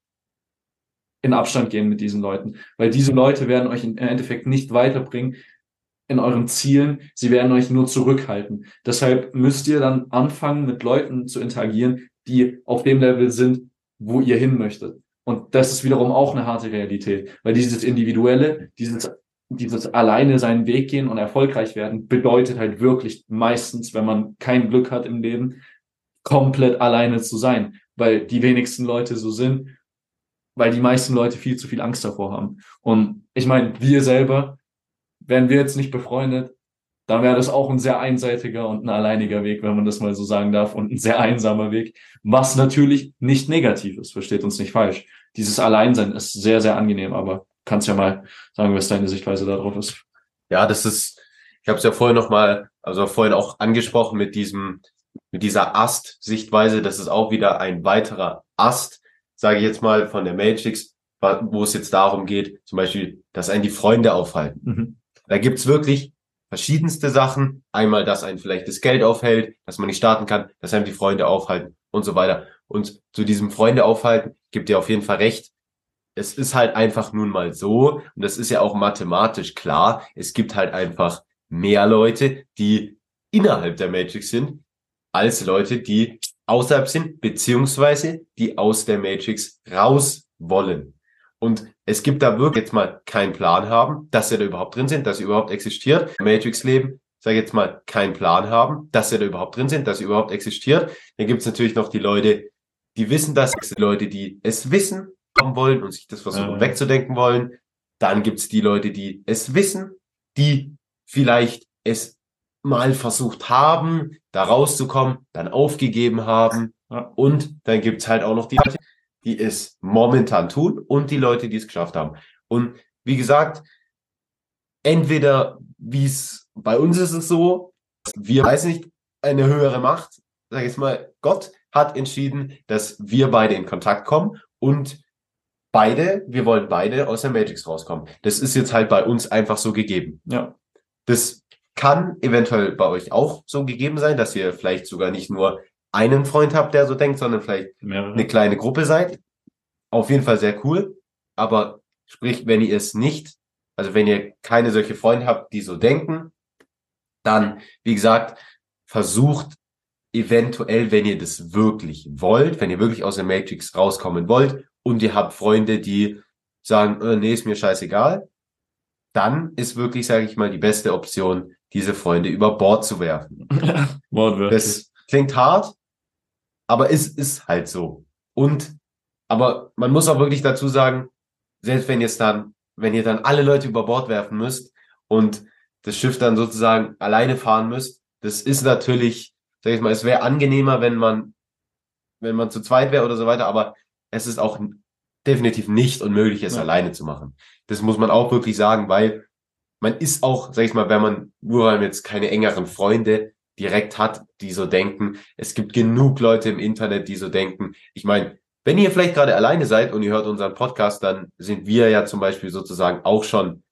in Abstand gehen mit diesen Leuten, weil diese Leute werden euch im Endeffekt nicht weiterbringen in euren Zielen, sie werden euch nur zurückhalten. Deshalb müsst ihr dann anfangen, mit Leuten zu interagieren, die auf dem Level sind, wo ihr hin möchtet. Und das ist wiederum auch eine harte Realität, weil dieses Individuelle, dieses, dieses alleine seinen Weg gehen und erfolgreich werden, bedeutet halt wirklich meistens, wenn man kein Glück hat im Leben, komplett alleine zu sein, weil die wenigsten Leute so sind weil die meisten Leute viel zu viel Angst davor haben. Und ich meine, wir selber, wären wir jetzt nicht befreundet, dann wäre das auch ein sehr einseitiger und ein alleiniger Weg, wenn man das mal so sagen darf, und ein sehr einsamer Weg, was natürlich nicht negativ ist, versteht uns nicht falsch. Dieses Alleinsein ist sehr, sehr angenehm, aber kannst ja mal sagen, was deine Sichtweise darauf ist. Ja, das ist, ich habe es ja vorhin noch mal, also vorhin auch angesprochen mit diesem, mit dieser Ast-Sichtweise. Das ist auch wieder ein weiterer Ast, sage ich jetzt mal, von der Matrix, wo es jetzt darum geht, zum Beispiel, dass einen die Freunde aufhalten. Mhm. Da gibt's wirklich verschiedenste Sachen. Einmal, dass einen vielleicht das Geld aufhält, dass man nicht starten kann, dass einem die Freunde aufhalten und so weiter. Und zu diesem Freunde aufhalten gibt ihr auf jeden Fall recht. Es ist halt einfach nun mal so, und das ist ja auch mathematisch klar, es gibt halt einfach mehr Leute, die innerhalb der Matrix sind, als Leute, die außerhalb sind, beziehungsweise die aus der Matrix raus wollen. Und es gibt da wirklich jetzt mal keinen Plan haben, dass sie da überhaupt drin sind, dass sie überhaupt existiert. Matrix-Leben, sage jetzt mal, keinen Plan haben, dass sie da überhaupt drin sind, dass sie überhaupt existiert. Dann gibt es natürlich noch die Leute, die wissen das, die Leute, die es wissen haben wollen und sich das versuchen ja. wegzudenken wollen. Dann gibt es die Leute, die es wissen, die vielleicht es mal versucht haben, da rauszukommen, dann aufgegeben haben. Ja. Und dann gibt's halt auch noch die Leute, die es momentan tun und die Leute, die es geschafft haben. Und wie gesagt, entweder wie es bei uns ist es so, wir weiß nicht, eine höhere Macht, sag ich jetzt mal, Gott hat entschieden, dass wir beide in Kontakt kommen und beide, wir wollen beide aus der Matrix rauskommen. Das ist jetzt halt bei uns einfach so gegeben. Ja. Das kann eventuell bei euch auch so gegeben sein, dass ihr vielleicht sogar nicht nur einen Freund habt, der so denkt, sondern vielleicht Mehrere. eine kleine Gruppe seid. Auf jeden Fall sehr cool. Aber sprich, wenn ihr es nicht, also wenn ihr keine solche Freunde habt, die so denken, dann, wie gesagt, versucht eventuell, wenn ihr das wirklich wollt, wenn ihr wirklich aus der Matrix rauskommen wollt und ihr habt Freunde, die sagen, äh, nee, ist mir scheißegal, dann ist wirklich, sage ich mal, die beste Option, diese Freunde über Bord zu werfen. [laughs] das klingt hart, aber es ist halt so. Und, aber man muss auch wirklich dazu sagen, selbst wenn jetzt dann, wenn ihr dann alle Leute über Bord werfen müsst und das Schiff dann sozusagen alleine fahren müsst, das ist natürlich, sag ich mal, es wäre angenehmer, wenn man, wenn man zu zweit wäre oder so weiter, aber es ist auch definitiv nicht unmöglich, es ja. alleine zu machen. Das muss man auch wirklich sagen, weil man ist auch, sag ich mal, wenn man, nur weil man jetzt keine engeren Freunde direkt hat, die so denken, es gibt genug Leute im Internet, die so denken. Ich meine, wenn ihr vielleicht gerade alleine seid und ihr hört unseren Podcast, dann sind wir ja zum Beispiel sozusagen auch schon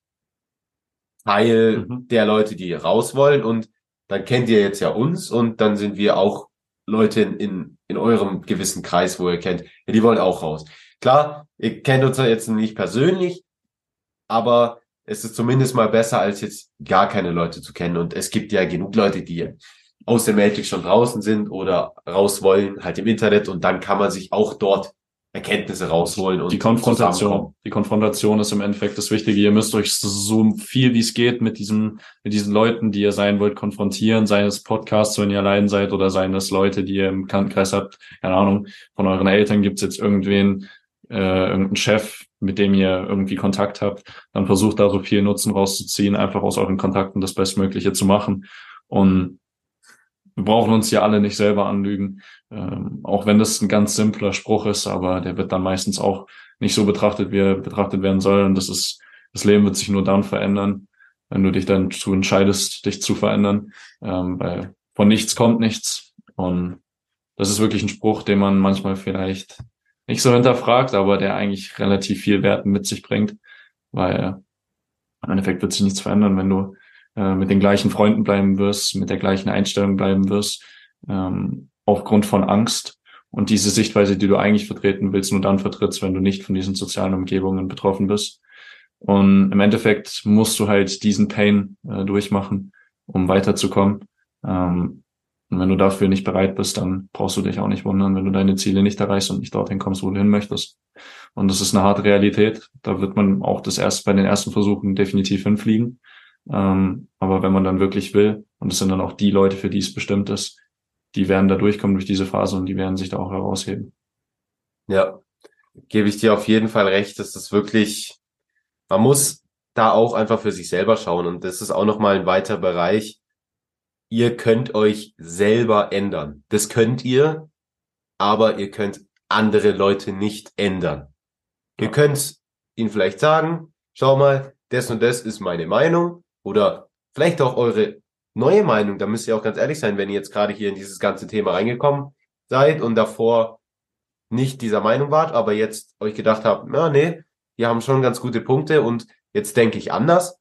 Teil mhm. der Leute, die raus wollen und dann kennt ihr jetzt ja uns und dann sind wir auch Leute in, in, in eurem gewissen Kreis, wo ihr kennt, ja, die wollen auch raus. Klar, ihr kennt uns ja jetzt nicht persönlich, aber es ist zumindest mal besser, als jetzt gar keine Leute zu kennen. Und es gibt ja genug Leute, die aus der Matrix schon draußen sind oder raus wollen, halt im Internet. Und dann kann man sich auch dort Erkenntnisse rausholen und die Konfrontation. Die Konfrontation ist im Endeffekt das Wichtige. Ihr müsst euch so viel wie es geht mit diesem, mit diesen Leuten, die ihr sein wollt, konfrontieren, seines Podcasts, wenn ihr allein seid oder seines Leute, die ihr im Bekanntenkreis habt. Keine Ahnung, von euren Eltern gibt's jetzt irgendwen, äh, irgendeinen Chef, mit dem ihr irgendwie Kontakt habt, dann versucht da so viel Nutzen rauszuziehen, einfach aus euren Kontakten das Bestmögliche zu machen. Und wir brauchen uns ja alle nicht selber anlügen, ähm, auch wenn das ein ganz simpler Spruch ist, aber der wird dann meistens auch nicht so betrachtet, wie er betrachtet werden soll. Und das ist, das Leben wird sich nur dann verändern, wenn du dich dann zu entscheidest, dich zu verändern, ähm, weil von nichts kommt nichts. Und das ist wirklich ein Spruch, den man manchmal vielleicht nicht so hinterfragt, aber der eigentlich relativ viel Wert mit sich bringt, weil im Endeffekt wird sich nichts verändern, wenn du äh, mit den gleichen Freunden bleiben wirst, mit der gleichen Einstellung bleiben wirst, ähm, aufgrund von Angst und diese Sichtweise, die du eigentlich vertreten willst, nur dann vertrittst, wenn du nicht von diesen sozialen Umgebungen betroffen bist. Und im Endeffekt musst du halt diesen Pain äh, durchmachen, um weiterzukommen. Ähm, und wenn du dafür nicht bereit bist, dann brauchst du dich auch nicht wundern, wenn du deine Ziele nicht erreichst und nicht dorthin kommst, wo du hin möchtest. Und das ist eine harte Realität. Da wird man auch das erst bei den ersten Versuchen definitiv hinfliegen. Ähm, aber wenn man dann wirklich will, und es sind dann auch die Leute, für die es bestimmt ist, die werden da durchkommen durch diese Phase und die werden sich da auch herausheben. Ja, gebe ich dir auf jeden Fall recht, dass das wirklich, man muss da auch einfach für sich selber schauen. Und das ist auch nochmal ein weiter Bereich, ihr könnt euch selber ändern. Das könnt ihr, aber ihr könnt andere Leute nicht ändern. Ihr könnt ihnen vielleicht sagen, schau mal, das und das ist meine Meinung oder vielleicht auch eure neue Meinung. Da müsst ihr auch ganz ehrlich sein, wenn ihr jetzt gerade hier in dieses ganze Thema reingekommen seid und davor nicht dieser Meinung wart, aber jetzt euch gedacht habt, na nee, die haben schon ganz gute Punkte und jetzt denke ich anders.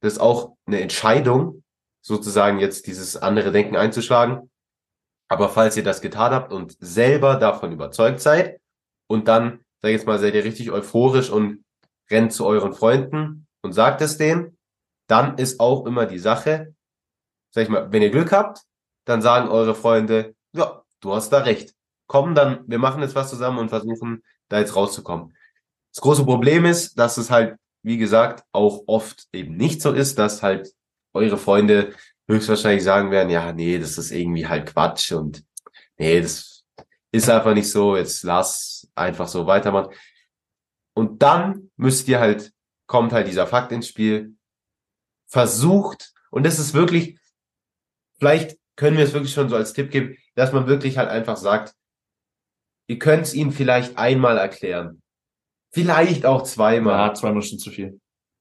Das ist auch eine Entscheidung, sozusagen jetzt dieses andere Denken einzuschlagen. Aber falls ihr das getan habt und selber davon überzeugt seid und dann, sag ich jetzt mal, seid ihr richtig euphorisch und rennt zu euren Freunden und sagt es denen, dann ist auch immer die Sache, sag ich mal, wenn ihr Glück habt, dann sagen eure Freunde, ja, du hast da recht komm, dann, wir machen jetzt was zusammen und versuchen, da jetzt rauszukommen. Das große Problem ist, dass es halt, wie gesagt, auch oft eben nicht so ist, dass halt eure Freunde höchstwahrscheinlich sagen werden, ja, nee, das ist irgendwie halt Quatsch und nee, das ist einfach nicht so, jetzt lass einfach so weitermachen. Und dann müsst ihr halt, kommt halt dieser Fakt ins Spiel, versucht, und das ist wirklich, vielleicht können wir es wirklich schon so als Tipp geben, dass man wirklich halt einfach sagt, Ihr könnt es ihnen vielleicht einmal erklären. Vielleicht auch zweimal. Ja, zweimal schon zu viel.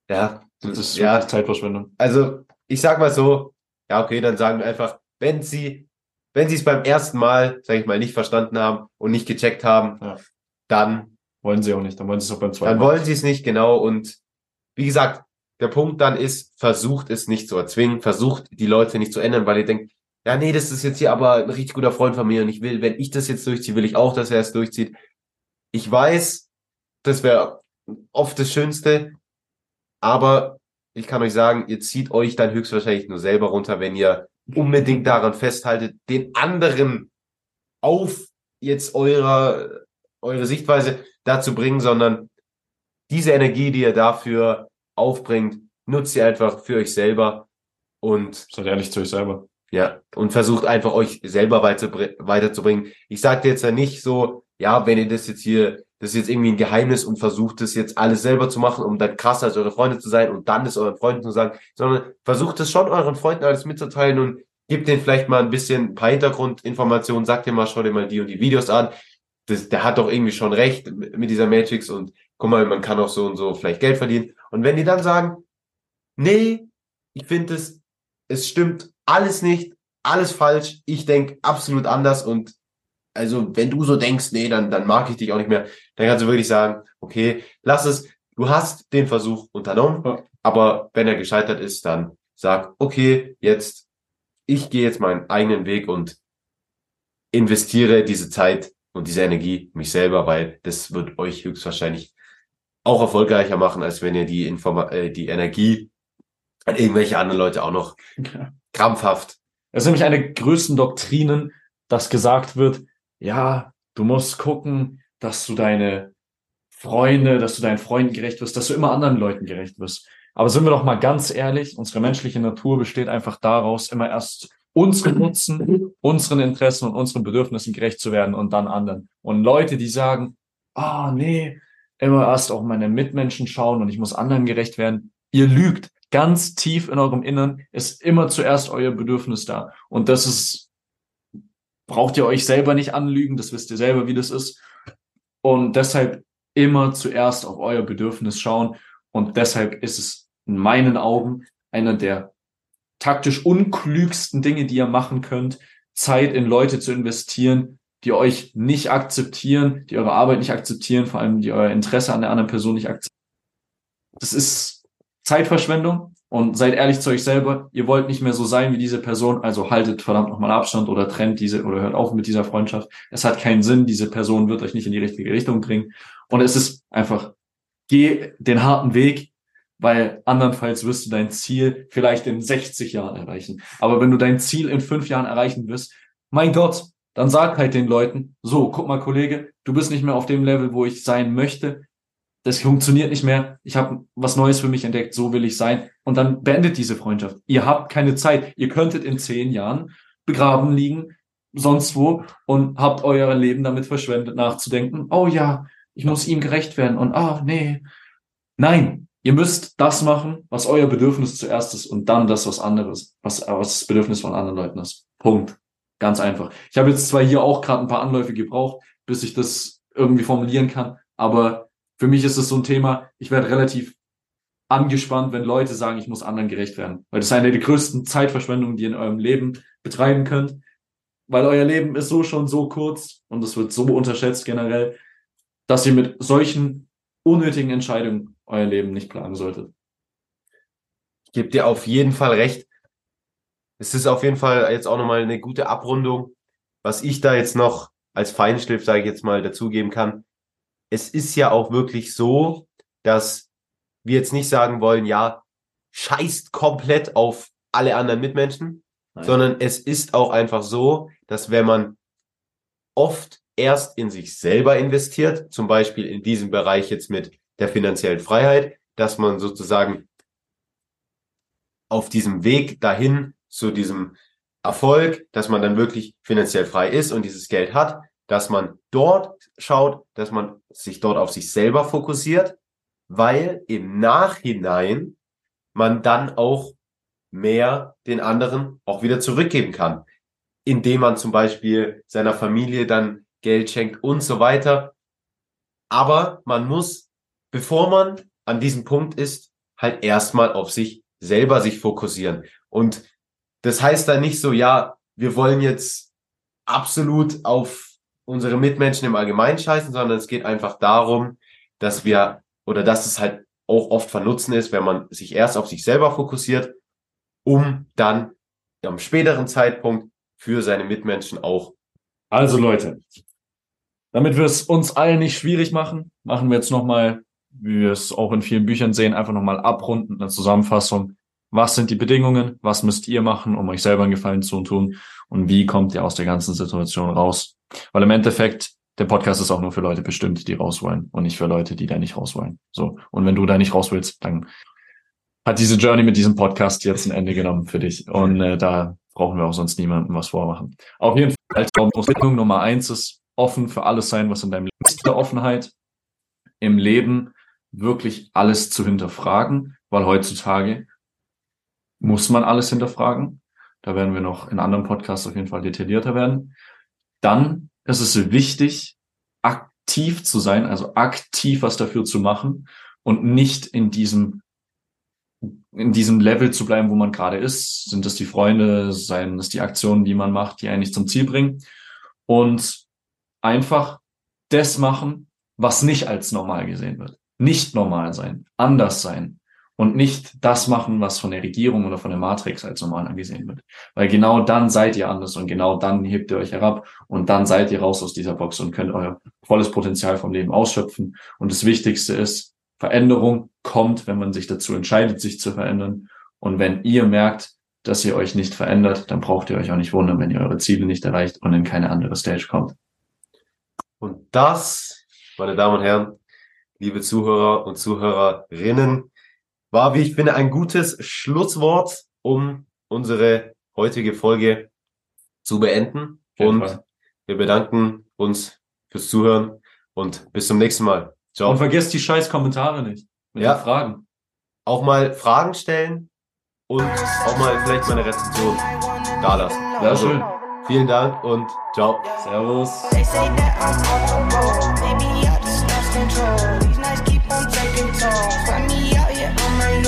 Ja. Das ist ja. Zeitverschwendung. Also, ich sag mal so, ja, okay, dann sagen wir einfach, wenn sie, wenn sie es beim ersten Mal, sag ich mal, nicht verstanden haben und nicht gecheckt haben, ja. dann wollen sie auch nicht, dann wollen sie es auch beim zweiten Mal. Dann wollen sie es nicht, genau. Und wie gesagt, der Punkt dann ist, versucht es nicht zu erzwingen, versucht die Leute nicht zu ändern, weil ihr denkt, ja, nee, das ist jetzt hier aber ein richtig guter Freund von mir und ich will, wenn ich das jetzt durchziehe, will ich auch, dass er es durchzieht. Ich weiß, das wäre oft das Schönste, aber ich kann euch sagen, ihr zieht euch dann höchstwahrscheinlich nur selber runter, wenn ihr unbedingt daran festhaltet, den anderen auf jetzt eurer, eure Sichtweise dazu bringen, sondern diese Energie, die ihr dafür aufbringt, nutzt ihr einfach für euch selber und seid ehrlich zu euch selber. Ja, und versucht einfach euch selber weiterzubringen. Ich sage jetzt ja nicht so, ja, wenn ihr das jetzt hier, das ist jetzt irgendwie ein Geheimnis und versucht das jetzt alles selber zu machen, um dann krasser als eure Freunde zu sein und dann es euren Freunden zu sagen, sondern versucht es schon euren Freunden alles mitzuteilen und gebt denen vielleicht mal ein bisschen ein paar Hintergrundinformationen, sagt ihr mal, schau dir mal die und die Videos an. Das, der hat doch irgendwie schon recht mit dieser Matrix und guck mal, man kann auch so und so vielleicht Geld verdienen. Und wenn die dann sagen, nee, ich finde es, es stimmt alles nicht, alles falsch. Ich denke absolut anders und also wenn du so denkst, nee, dann, dann mag ich dich auch nicht mehr, dann kannst du wirklich sagen, okay, lass es, du hast den Versuch unternommen, ja. aber wenn er gescheitert ist, dann sag, okay, jetzt, ich gehe jetzt meinen eigenen Weg und investiere diese Zeit und diese Energie mich selber, weil das wird euch höchstwahrscheinlich auch erfolgreicher machen, als wenn ihr die, Informa äh, die Energie an irgendwelche anderen Leute auch noch ja krampfhaft. Es ist nämlich eine der größten Doktrinen, dass gesagt wird, ja, du musst gucken, dass du deine Freunde, dass du deinen Freunden gerecht wirst, dass du immer anderen Leuten gerecht wirst. Aber sind wir doch mal ganz ehrlich, unsere menschliche Natur besteht einfach daraus, immer erst unseren Nutzen, [laughs] unseren Interessen und unseren Bedürfnissen gerecht zu werden und dann anderen. Und Leute, die sagen, ah, nee, immer erst auch meine Mitmenschen schauen und ich muss anderen gerecht werden, ihr lügt ganz tief in eurem Innern ist immer zuerst euer Bedürfnis da. Und das ist, braucht ihr euch selber nicht anlügen, das wisst ihr selber, wie das ist. Und deshalb immer zuerst auf euer Bedürfnis schauen. Und deshalb ist es in meinen Augen einer der taktisch unklügsten Dinge, die ihr machen könnt, Zeit in Leute zu investieren, die euch nicht akzeptieren, die eure Arbeit nicht akzeptieren, vor allem die euer Interesse an der anderen Person nicht akzeptieren. Das ist Zeitverschwendung und seid ehrlich zu euch selber, ihr wollt nicht mehr so sein wie diese Person, also haltet verdammt nochmal Abstand oder trennt diese oder hört auf mit dieser Freundschaft. Es hat keinen Sinn, diese Person wird euch nicht in die richtige Richtung bringen. Und es ist einfach, geh den harten Weg, weil andernfalls wirst du dein Ziel vielleicht in 60 Jahren erreichen. Aber wenn du dein Ziel in fünf Jahren erreichen wirst, mein Gott, dann sag halt den Leuten, so, guck mal, Kollege, du bist nicht mehr auf dem Level, wo ich sein möchte das funktioniert nicht mehr, ich habe was Neues für mich entdeckt, so will ich sein. Und dann beendet diese Freundschaft. Ihr habt keine Zeit. Ihr könntet in zehn Jahren begraben liegen, sonst wo, und habt euer Leben damit verschwendet, nachzudenken, oh ja, ich muss ihm gerecht werden und ah, nee. Nein, ihr müsst das machen, was euer Bedürfnis zuerst ist und dann das, was anderes, was, was das Bedürfnis von anderen Leuten ist. Punkt. Ganz einfach. Ich habe jetzt zwar hier auch gerade ein paar Anläufe gebraucht, bis ich das irgendwie formulieren kann, aber für mich ist es so ein Thema, ich werde relativ angespannt, wenn Leute sagen, ich muss anderen gerecht werden. Weil das ist eine der größten Zeitverschwendungen, die ihr in eurem Leben betreiben könnt. Weil euer Leben ist so schon so kurz und es wird so unterschätzt generell, dass ihr mit solchen unnötigen Entscheidungen euer Leben nicht planen solltet. Ich gebe dir auf jeden Fall recht. Es ist auf jeden Fall jetzt auch nochmal eine gute Abrundung. Was ich da jetzt noch als Feinschliff, sage ich jetzt mal, dazugeben kann. Es ist ja auch wirklich so, dass wir jetzt nicht sagen wollen, ja, scheißt komplett auf alle anderen Mitmenschen, Nein. sondern es ist auch einfach so, dass wenn man oft erst in sich selber investiert, zum Beispiel in diesem Bereich jetzt mit der finanziellen Freiheit, dass man sozusagen auf diesem Weg dahin zu diesem Erfolg, dass man dann wirklich finanziell frei ist und dieses Geld hat, dass man dort schaut, dass man sich dort auf sich selber fokussiert weil im Nachhinein man dann auch mehr den anderen auch wieder zurückgeben kann, indem man zum Beispiel seiner Familie dann Geld schenkt und so weiter. Aber man muss, bevor man an diesem Punkt ist, halt erstmal auf sich selber sich fokussieren. Und das heißt dann nicht so, ja, wir wollen jetzt absolut auf unsere Mitmenschen im Allgemeinen scheißen, sondern es geht einfach darum, dass wir oder dass es halt auch oft vernutzen ist, wenn man sich erst auf sich selber fokussiert, um dann am späteren Zeitpunkt für seine Mitmenschen auch. Also Leute, damit wir es uns allen nicht schwierig machen, machen wir jetzt nochmal, wie wir es auch in vielen Büchern sehen, einfach nochmal abrunden, eine Zusammenfassung. Was sind die Bedingungen? Was müsst ihr machen, um euch selber einen Gefallen zu tun? Und wie kommt ihr aus der ganzen Situation raus? Weil im Endeffekt der Podcast ist auch nur für Leute bestimmt, die raus wollen und nicht für Leute, die da nicht raus wollen. So. Und wenn du da nicht raus willst, dann hat diese Journey mit diesem Podcast jetzt ein Ende genommen für dich. Und äh, da brauchen wir auch sonst niemandem was vormachen. Auf jeden Fall, Bedingung Nummer eins ist offen für alles sein, was in deinem Leben ist. Der Offenheit im Leben wirklich alles zu hinterfragen, weil heutzutage muss man alles hinterfragen. Da werden wir noch in anderen Podcasts auf jeden Fall detaillierter werden. Dann es ist wichtig, aktiv zu sein, also aktiv was dafür zu machen und nicht in diesem in diesem Level zu bleiben, wo man gerade ist. Sind es die Freunde, seien es die Aktionen, die man macht, die eigentlich zum Ziel bringen. Und einfach das machen, was nicht als normal gesehen wird. Nicht normal sein, anders sein, und nicht das machen, was von der Regierung oder von der Matrix als normal angesehen wird. Weil genau dann seid ihr anders und genau dann hebt ihr euch herab und dann seid ihr raus aus dieser Box und könnt euer volles Potenzial vom Leben ausschöpfen. Und das Wichtigste ist, Veränderung kommt, wenn man sich dazu entscheidet, sich zu verändern. Und wenn ihr merkt, dass ihr euch nicht verändert, dann braucht ihr euch auch nicht wundern, wenn ihr eure Ziele nicht erreicht und in keine andere Stage kommt. Und das, meine Damen und Herren, liebe Zuhörer und Zuhörerinnen, war, wie ich finde, ein gutes Schlusswort, um unsere heutige Folge zu beenden. Und Fall. wir bedanken uns fürs Zuhören und bis zum nächsten Mal. Ciao. Und vergesst die scheiß Kommentare nicht mit ja. den Fragen. Auch mal Fragen stellen und auch mal vielleicht mal eine Rezension da lassen. Sehr also, schön. Vielen Dank und ciao. Servus.